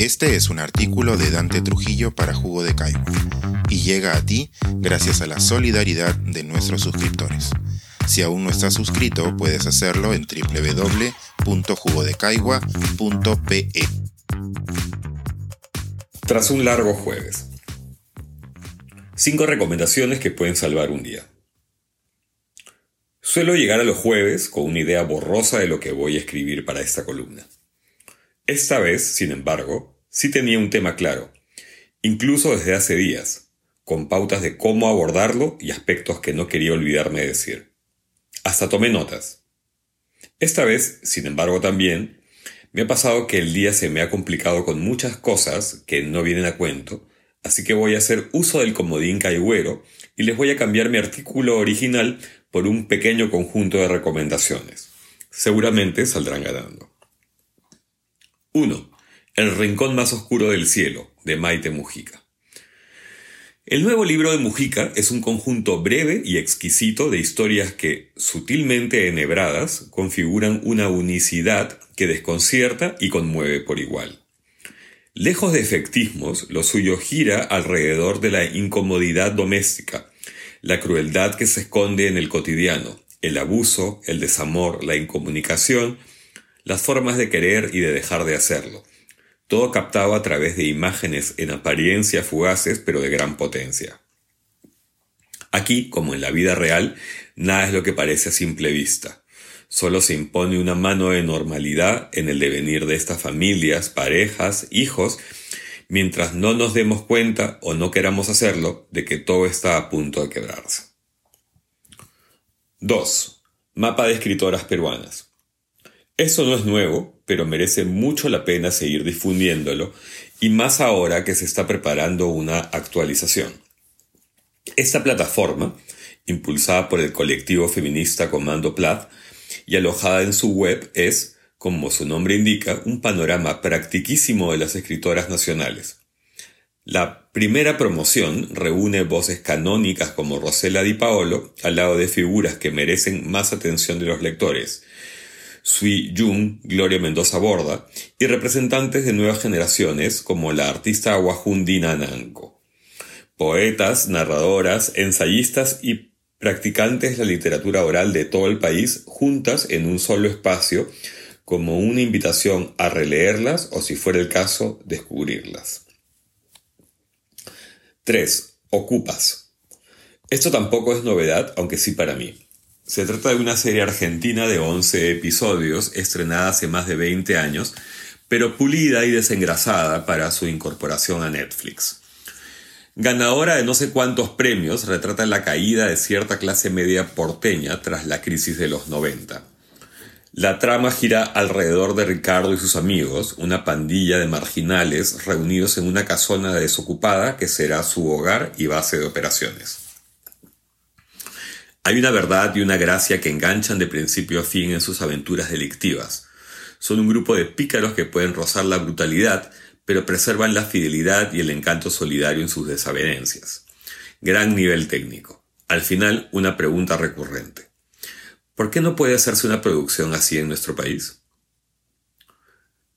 Este es un artículo de Dante Trujillo para Jugo de Caigua y llega a ti gracias a la solidaridad de nuestros suscriptores. Si aún no estás suscrito, puedes hacerlo en www.jugodecaigua.pe. Tras un largo jueves. Cinco recomendaciones que pueden salvar un día. Suelo llegar a los jueves con una idea borrosa de lo que voy a escribir para esta columna. Esta vez, sin embargo, sí tenía un tema claro, incluso desde hace días, con pautas de cómo abordarlo y aspectos que no quería olvidarme de decir. Hasta tomé notas. Esta vez, sin embargo, también, me ha pasado que el día se me ha complicado con muchas cosas que no vienen a cuento, así que voy a hacer uso del comodín caigüero y les voy a cambiar mi artículo original por un pequeño conjunto de recomendaciones. Seguramente saldrán ganando. 1. El rincón más oscuro del cielo, de Maite Mujica. El nuevo libro de Mujica es un conjunto breve y exquisito de historias que, sutilmente enhebradas, configuran una unicidad que desconcierta y conmueve por igual. Lejos de efectismos, lo suyo gira alrededor de la incomodidad doméstica, la crueldad que se esconde en el cotidiano, el abuso, el desamor, la incomunicación, las formas de querer y de dejar de hacerlo. Todo captado a través de imágenes en apariencia fugaces pero de gran potencia. Aquí, como en la vida real, nada es lo que parece a simple vista. Solo se impone una mano de normalidad en el devenir de estas familias, parejas, hijos, mientras no nos demos cuenta o no queramos hacerlo de que todo está a punto de quebrarse. 2. Mapa de escritoras peruanas. Eso no es nuevo, pero merece mucho la pena seguir difundiéndolo, y más ahora que se está preparando una actualización. Esta plataforma, impulsada por el colectivo feminista Comando Plat y alojada en su web, es como su nombre indica, un panorama practiquísimo de las escritoras nacionales. La primera promoción reúne voces canónicas como Rosela Di Paolo al lado de figuras que merecen más atención de los lectores, Sui Jung, Gloria Mendoza Borda, y representantes de nuevas generaciones como la artista Wahundina Nanko. Poetas, narradoras, ensayistas y practicantes de la literatura oral de todo el país juntas en un solo espacio como una invitación a releerlas o si fuera el caso, descubrirlas. 3. Ocupas. Esto tampoco es novedad, aunque sí para mí. Se trata de una serie argentina de 11 episodios, estrenada hace más de 20 años, pero pulida y desengrasada para su incorporación a Netflix. Ganadora de no sé cuántos premios, retrata la caída de cierta clase media porteña tras la crisis de los 90. La trama gira alrededor de Ricardo y sus amigos, una pandilla de marginales reunidos en una casona desocupada que será su hogar y base de operaciones. Hay una verdad y una gracia que enganchan de principio a fin en sus aventuras delictivas. Son un grupo de pícaros que pueden rozar la brutalidad, pero preservan la fidelidad y el encanto solidario en sus desavenencias. Gran nivel técnico. Al final, una pregunta recurrente. ¿Por qué no puede hacerse una producción así en nuestro país?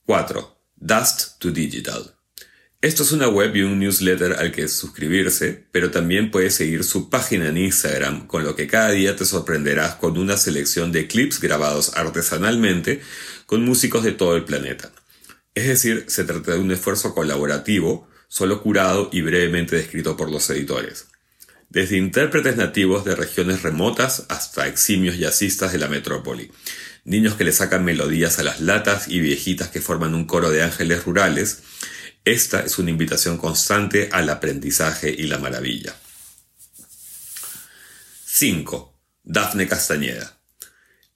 4. Dust to Digital. Esto es una web y un newsletter al que suscribirse, pero también puedes seguir su página en Instagram, con lo que cada día te sorprenderás con una selección de clips grabados artesanalmente con músicos de todo el planeta. Es decir, se trata de un esfuerzo colaborativo, solo curado y brevemente descrito por los editores. Desde intérpretes nativos de regiones remotas hasta eximios jazzistas de la metrópoli, niños que le sacan melodías a las latas y viejitas que forman un coro de ángeles rurales, esta es una invitación constante al aprendizaje y la maravilla. 5. Dafne Castañeda.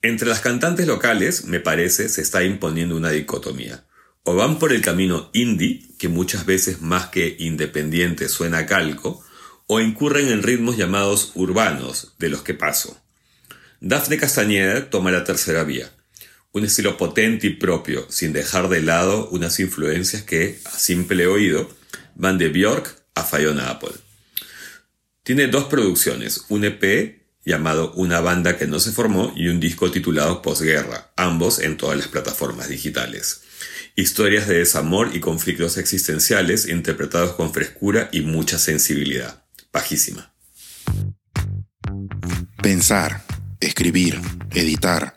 Entre las cantantes locales, me parece, se está imponiendo una dicotomía. O van por el camino indie, que muchas veces más que independiente suena calco, o incurren en ritmos llamados urbanos, de los que paso. Dafne Castañeda toma la tercera vía, un estilo potente y propio, sin dejar de lado unas influencias que, a simple oído, van de Björk a Fiona Apple. Tiene dos producciones, un EP llamado Una banda que no se formó y un disco titulado Posguerra, ambos en todas las plataformas digitales. Historias de desamor y conflictos existenciales interpretados con frescura y mucha sensibilidad. Pajísima. Pensar, escribir, editar,